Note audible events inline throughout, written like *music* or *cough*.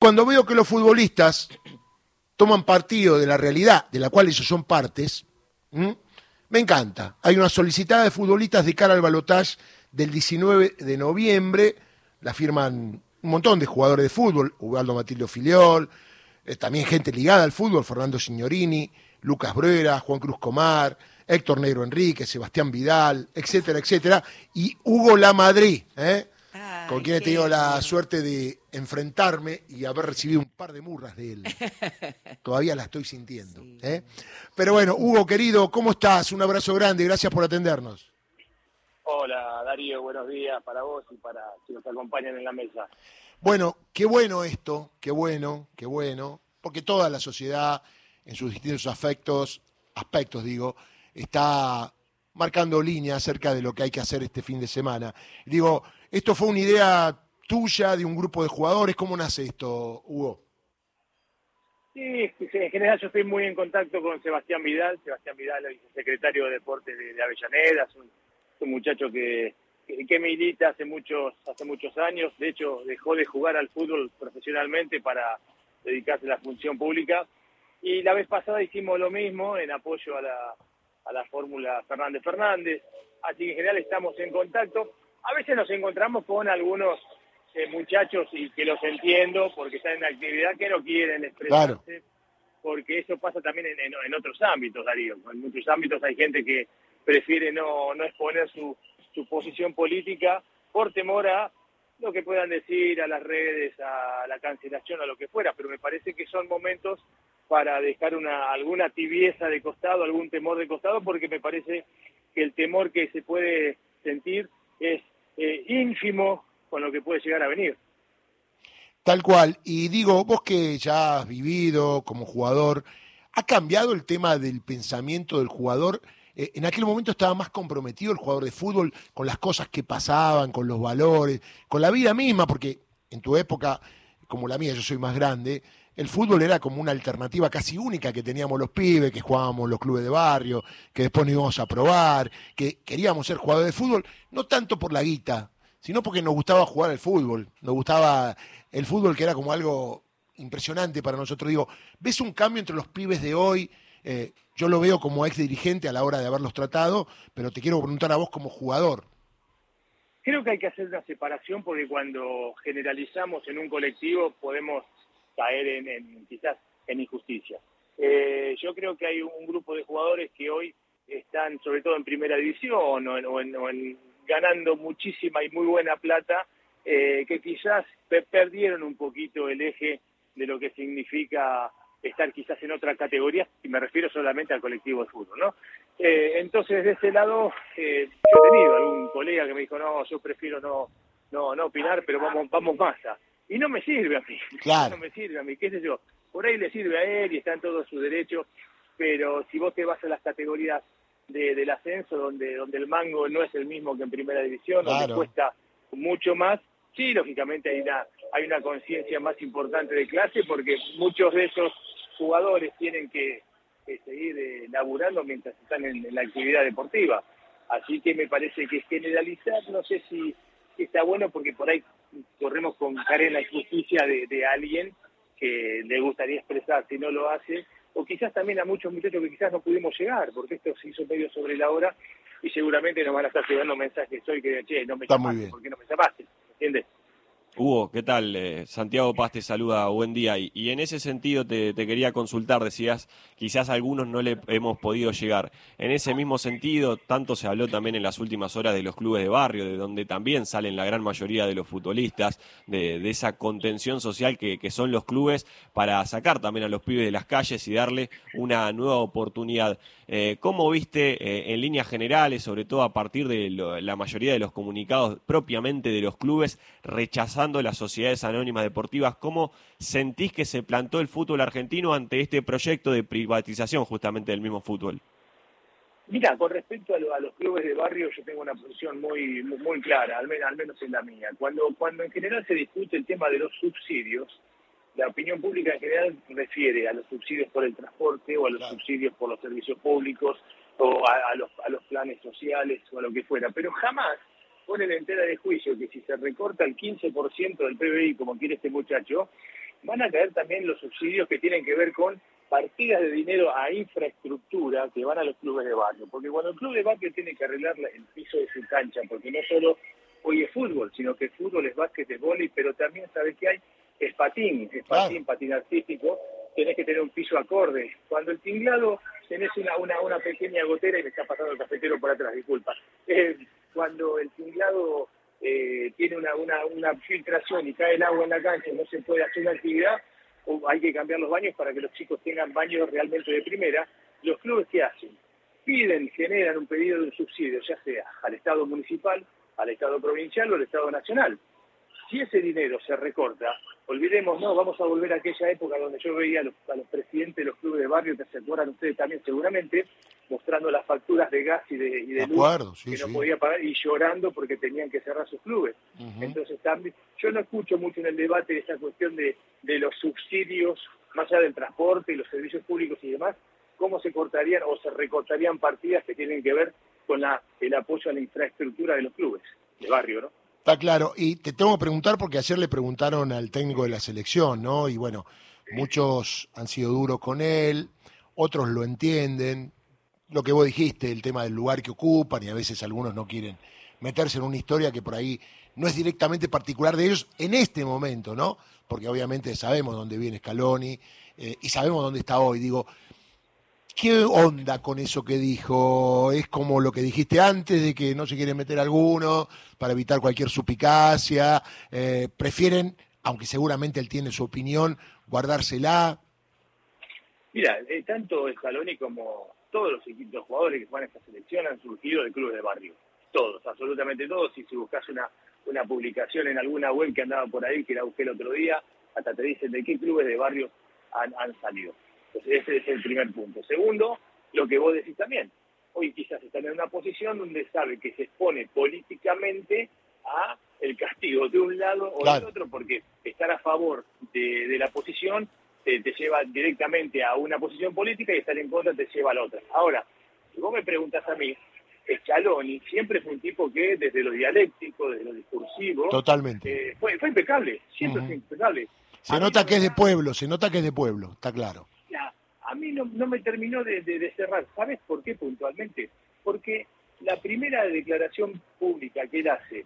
Cuando veo que los futbolistas toman partido de la realidad de la cual ellos son partes, me encanta. Hay una solicitada de futbolistas de cara al balotaje del 19 de noviembre, la firman un montón de jugadores de fútbol, Ubaldo Matildo Filiol, eh, también gente ligada al fútbol, Fernando Signorini, Lucas Bruera, Juan Cruz Comar, Héctor Negro Enrique, Sebastián Vidal, etcétera, etcétera, y Hugo La Madrid, ¿eh? Con quien he tenido la suerte de enfrentarme y haber recibido un par de murras de él. *laughs* Todavía la estoy sintiendo. ¿eh? Pero bueno, Hugo, querido, ¿cómo estás? Un abrazo grande, gracias por atendernos. Hola, Darío, buenos días para vos y para quienes nos acompañan en la mesa. Bueno, qué bueno esto, qué bueno, qué bueno, porque toda la sociedad, en sus distintos afectos, aspectos digo, está marcando línea acerca de lo que hay que hacer este fin de semana. Digo, ¿esto fue una idea tuya, de un grupo de jugadores? ¿Cómo nace esto, Hugo? Sí, en general yo estoy muy en contacto con Sebastián Vidal. Sebastián Vidal es secretario de Deportes de, Avellaneda, es un, muchacho que, que, milita hace muchos, hace muchos años. De hecho, dejó de jugar al fútbol profesionalmente para dedicarse a la función pública. Y la vez pasada hicimos lo mismo en apoyo a la, a la fórmula Fernández Fernández. Así que en general estamos en contacto. A veces nos encontramos con algunos eh, muchachos y que los entiendo porque están en actividad que no quieren expresarse, porque eso pasa también en, otros ámbitos, Darío. En muchos ámbitos hay gente que prefiere no, no exponer su, su posición política por temor a lo que puedan decir a las redes, a la cancelación, a lo que fuera, pero me parece que son momentos para dejar una, alguna tibieza de costado, algún temor de costado, porque me parece que el temor que se puede sentir es eh, ínfimo con lo que puede llegar a venir. Tal cual. Y digo, vos que ya has vivido como jugador, ¿ha cambiado el tema del pensamiento del jugador? Eh, en aquel momento estaba más comprometido el jugador de fútbol con las cosas que pasaban, con los valores, con la vida misma, porque en tu época, como la mía, yo soy más grande, el fútbol era como una alternativa casi única que teníamos los pibes, que jugábamos los clubes de barrio, que después nos íbamos a probar, que queríamos ser jugadores de fútbol, no tanto por la guita, sino porque nos gustaba jugar al fútbol, nos gustaba el fútbol que era como algo impresionante para nosotros. Digo, ¿ves un cambio entre los pibes de hoy? Eh, yo lo veo como ex dirigente a la hora de haberlos tratado, pero te quiero preguntar a vos como jugador. Creo que hay que hacer una separación porque cuando generalizamos en un colectivo podemos caer en, quizás en injusticia. Eh, yo creo que hay un grupo de jugadores que hoy están sobre todo en primera división o en ganando muchísima y muy buena plata, eh, que quizás perdieron un poquito el eje de lo que significa estar quizás en otra categoría, y me refiero solamente al colectivo de fútbol, ¿no? Eh, entonces, de ese lado, eh, yo he tenido algún colega que me dijo, no, yo prefiero no no no opinar, pero vamos vamos masa. Y no me sirve a mí, claro. *laughs* no me sirve a mí, qué sé yo. Por ahí le sirve a él y está en todo su derecho, pero si vos te vas a las categorías del ascenso, donde, donde el mango no es el mismo que en primera división, donde cuesta mucho más, sí, lógicamente hay una, hay una conciencia más importante de clase porque muchos de esos jugadores tienen que, seguir eh, laburando mientras están en, la actividad deportiva. Así que me parece que generalizar, no sé si está bueno porque por ahí corremos con cara la injusticia de, de alguien que le gustaría expresar si no lo hace o quizás también a muchos muchachos que quizás no pudimos llegar, porque esto se hizo medio sobre la hora y seguramente nos van a estar llegando mensajes hoy que, che, no me llamaste, ¿por qué no me llamaste? ¿Entiendes? Hugo, ¿qué tal? Eh, Santiago Paz te saluda, buen día. Y, en ese sentido te, quería consultar, decías, quizás algunos no le hemos podido llegar. En ese mismo sentido, tanto se habló también en las últimas horas de los clubes de barrio, de donde también salen la gran mayoría de los futbolistas, de, esa contención social que, son los clubes, para sacar también a los pibes de las calles y darle una nueva oportunidad. Eh, ¿Cómo viste eh, en líneas generales, sobre todo a partir de la mayoría de los comunicados propiamente de los clubes, rechazar las sociedades anónimas deportivas. ¿Cómo sentís que se plantó el fútbol argentino ante este proyecto de privatización justamente del mismo fútbol? Mira, con respecto a, los clubes de barrio, yo tengo una posición muy muy, clara, al menos, al menos en la mía. Cuando, cuando en general se discute el tema de los subsidios, la opinión pública en general refiere a los subsidios por el transporte o a los subsidios por los servicios públicos o a, los, a los planes sociales o a lo que fuera, pero jamás pone la entera de juicio que si se recorta el 15% del PBI, como quiere este muchacho, van a caer también los subsidios que tienen que ver con partidas de dinero a infraestructura que van a los clubes de barrio. Porque cuando el club de barrio tiene que arreglar el piso de su cancha, porque no solo hoy es fútbol, sino que fútbol es básquet, es vóley, pero también sabe que hay es patín, es patín, patín artístico, tenés que tener un piso acorde. Cuando el tinglado tenés una, una, una pequeña gotera y me está pasando el cafetero por atrás, disculpa. Eh, cuando el tinglado eh, tiene una, una, filtración y cae el agua en la cancha y no se puede hacer una actividad, o hay que cambiar los baños para que los chicos tengan baños realmente de primera, los clubes ¿qué hacen? Piden, generan un pedido de un subsidio, ya sea al Estado municipal, al Estado provincial o al Estado nacional. Si ese dinero se recorta, olvidemos, no, vamos a volver a aquella época donde yo veía a los, presidentes de los clubes de barrio, que se acuerdan ustedes también seguramente, mostrando las facturas de gas y de, y de luz que no podía pagar y llorando porque tenían que cerrar sus clubes. Entonces también, yo no escucho mucho en el debate esa cuestión de, de los subsidios, más allá del transporte y los servicios públicos y demás, cómo se cortarían o se recortarían partidas que tienen que ver con la, el apoyo a la infraestructura de los clubes de barrio, ¿no? Está claro. Y te tengo que preguntar porque ayer le preguntaron al técnico de la selección, ¿no? Y bueno, muchos han sido duros con él, otros lo entienden. Lo que vos dijiste, el tema del lugar que ocupan, y a veces algunos no quieren meterse en una historia que por ahí no es directamente particular de ellos en este momento, ¿no? Porque obviamente sabemos dónde viene Scaloni eh, y sabemos dónde está hoy. Digo, ¿Qué onda con eso que dijo? ¿Es como lo que dijiste antes de que no se quiere meter alguno para evitar cualquier supicacia? Eh, ¿Prefieren, aunque seguramente él tiene su opinión, guardársela? Mira, eh, tanto Scaloni como todos los equipos jugadores que juegan esta selección han surgido de clubes de barrio. Todos, absolutamente todos. Y si buscas una, una publicación en alguna web que andaba por ahí, que la busqué el otro día, hasta te dicen de qué clubes de barrio han, han salido. Entonces ese es el primer punto. Segundo, lo que vos decís también. Hoy quizás están en una posición donde sabe que se expone políticamente a el castigo de un lado o del otro, porque estar a favor de, la posición te, lleva directamente a una posición política y estar en contra te lleva a la otra. Ahora, si vos me preguntas a mí, Scaloni siempre fue un tipo que desde lo dialéctico, desde lo discursivo, Totalmente. Eh, fue, impecable, siempre fue impecable. Se nota que es de pueblo, se nota que es de pueblo, está claro a mí no, no me terminó de, cerrar. ¿Sabes por qué puntualmente? Porque la primera declaración pública que él hace,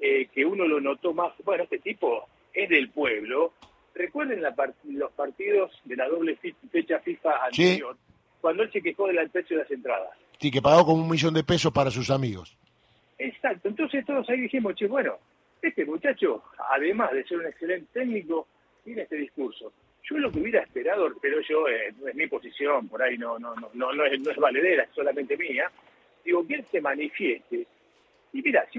eh, que uno lo notó más, bueno, este tipo es del pueblo. Recuerden los partidos de la doble fecha FIFA anterior, cuando él se quejó del precio de las entradas. Sí, que pagó como un millón de pesos para sus amigos. Exacto, entonces todos ahí dijimos, che, bueno, este muchacho, además de ser un excelente técnico, tiene este discurso. Yo lo que hubiera esperado, pero yo, eh, es mi posición, por ahí no, no, no, no, no, es, no es valedera, es solamente mía, digo, que él se manifieste. Y mira, si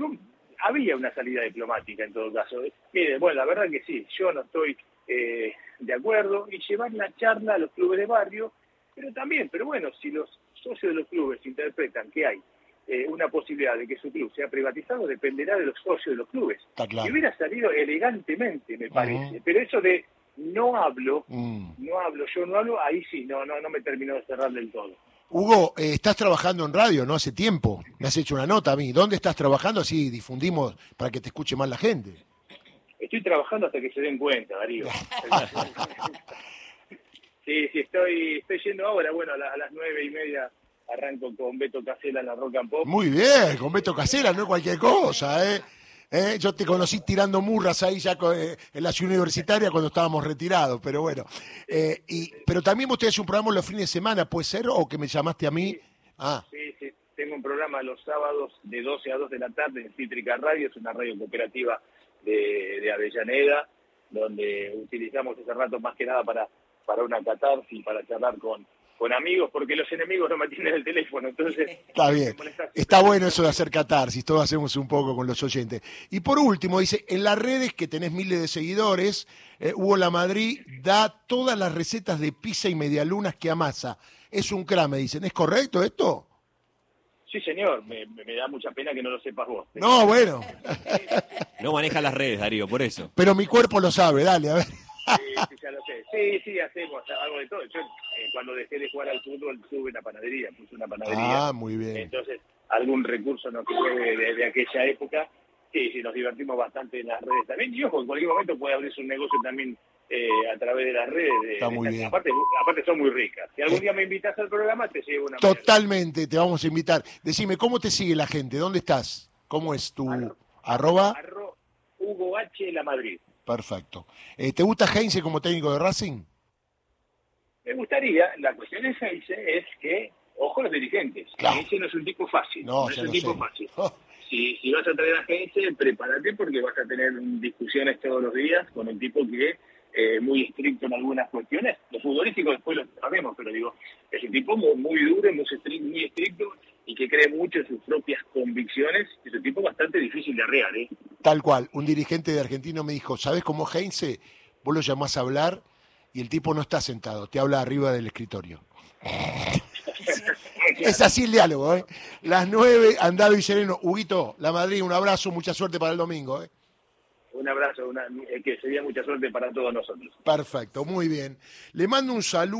había una salida diplomática en todo caso. Mire, bueno, la verdad que sí, yo no estoy eh, de acuerdo y llevar la charla a los clubes de barrio, pero también, pero bueno, si los socios de los clubes interpretan que hay eh, una posibilidad de que su club sea privatizado, dependerá de los socios de los clubes. Y hubiera salido elegantemente, me parece. Pero eso de no hablo, mm. no hablo, yo no hablo, ahí sí, no, no, no me terminó de cerrar del todo. Hugo, eh, estás trabajando en radio, ¿no? Hace tiempo. Me has hecho una nota a mí. ¿Dónde estás trabajando? Así difundimos para que te escuche más la gente. Estoy trabajando hasta que se den cuenta, Darío. *laughs* sí, sí, estoy, estoy yendo ahora, bueno, a, las nueve y media arranco con Beto Casela en la Rock and Pop. Muy bien, con Beto Casela, no es cualquier cosa, ¿eh? ¿eh? Yo te conocí tirando murras ahí ya eh, en la ciudad universitaria cuando estábamos retirados, pero bueno. Eh, y, pero también vos tenés un programa los fines de semana, ¿puede ser? ¿O que me llamaste a mí? Sí, ah. sí, sí. Tengo un programa los sábados de 12 a 2 de la tarde en Cítrica Radio, es una radio cooperativa de, de Avellaneda, donde utilizamos ese rato más que nada para, para una catarsis, para charlar con, con amigos, porque los enemigos no me atienden el teléfono, entonces... *laughs* Está bien, está bueno eso de hacer catarsis, todos hacemos un poco con los oyentes. Y por último, dice, en las redes que tenés miles de seguidores, eh, Hugo La Madrid da todas las recetas de pizza y medialunas que amasa. Es un crame, dicen, ¿es correcto esto? Sí, señor, me, da mucha pena que no lo sepas vos. No, bueno. *laughs* no maneja las redes, Darío, por eso. Pero mi cuerpo lo sabe, dale, a ver. Sí, ya lo sé. Sí, sí, hacemos algo de todo. Yo eh, cuando dejé de jugar al fútbol tuve una panadería, puse una panadería. Ah, muy bien. Entonces, algún recurso nos quedó de, aquella época. Sí, sí, nos divertimos bastante en las redes también. Y ojo, en cualquier momento puede abrirse un negocio también eh, a través de las redes. De, Está muy de- bien. Aparte, aparte son muy ricas. Si algún Eh. día me invitas al programa, te llevo una. Totalmente, te vamos a invitar. Decime, ¿cómo te sigue la gente? ¿Dónde estás? ¿Cómo es tu arroba? Arro, Hugo H. La Madrid. Perfecto. Eh, ¿Te gusta Heinze como técnico de Racing? Me gustaría, la cuestión de Heinze es que, ojo los dirigentes, Claro. Heinze no es un tipo fácil, No, no, es un tipo sé. fácil. Si, si vas a traer a Heinze, prepárate porque vas a tener discusiones todos los días con un tipo que es eh, muy estricto en algunas cuestiones. Los futbolísticos después lo sabemos, pero digo, es un tipo muy, muy duro, muy estricto, muy estricto y que cree mucho en sus propias convicciones. Es un tipo bastante difícil de arrear, ¿eh? tal cual. Un dirigente de argentino me dijo, ¿sabes cómo Heinze? Vos lo llamás a hablar y el tipo no está sentado, te habla arriba del escritorio. *laughs* Es así el diálogo, ¿eh? Las nueve, Andado y Sereno. Huguito, la Madrid, un abrazo, mucha suerte para el domingo, ¿eh? Un abrazo, una, eh, que sería mucha suerte para todos nosotros. Perfecto, muy bien. Le mando un saludo.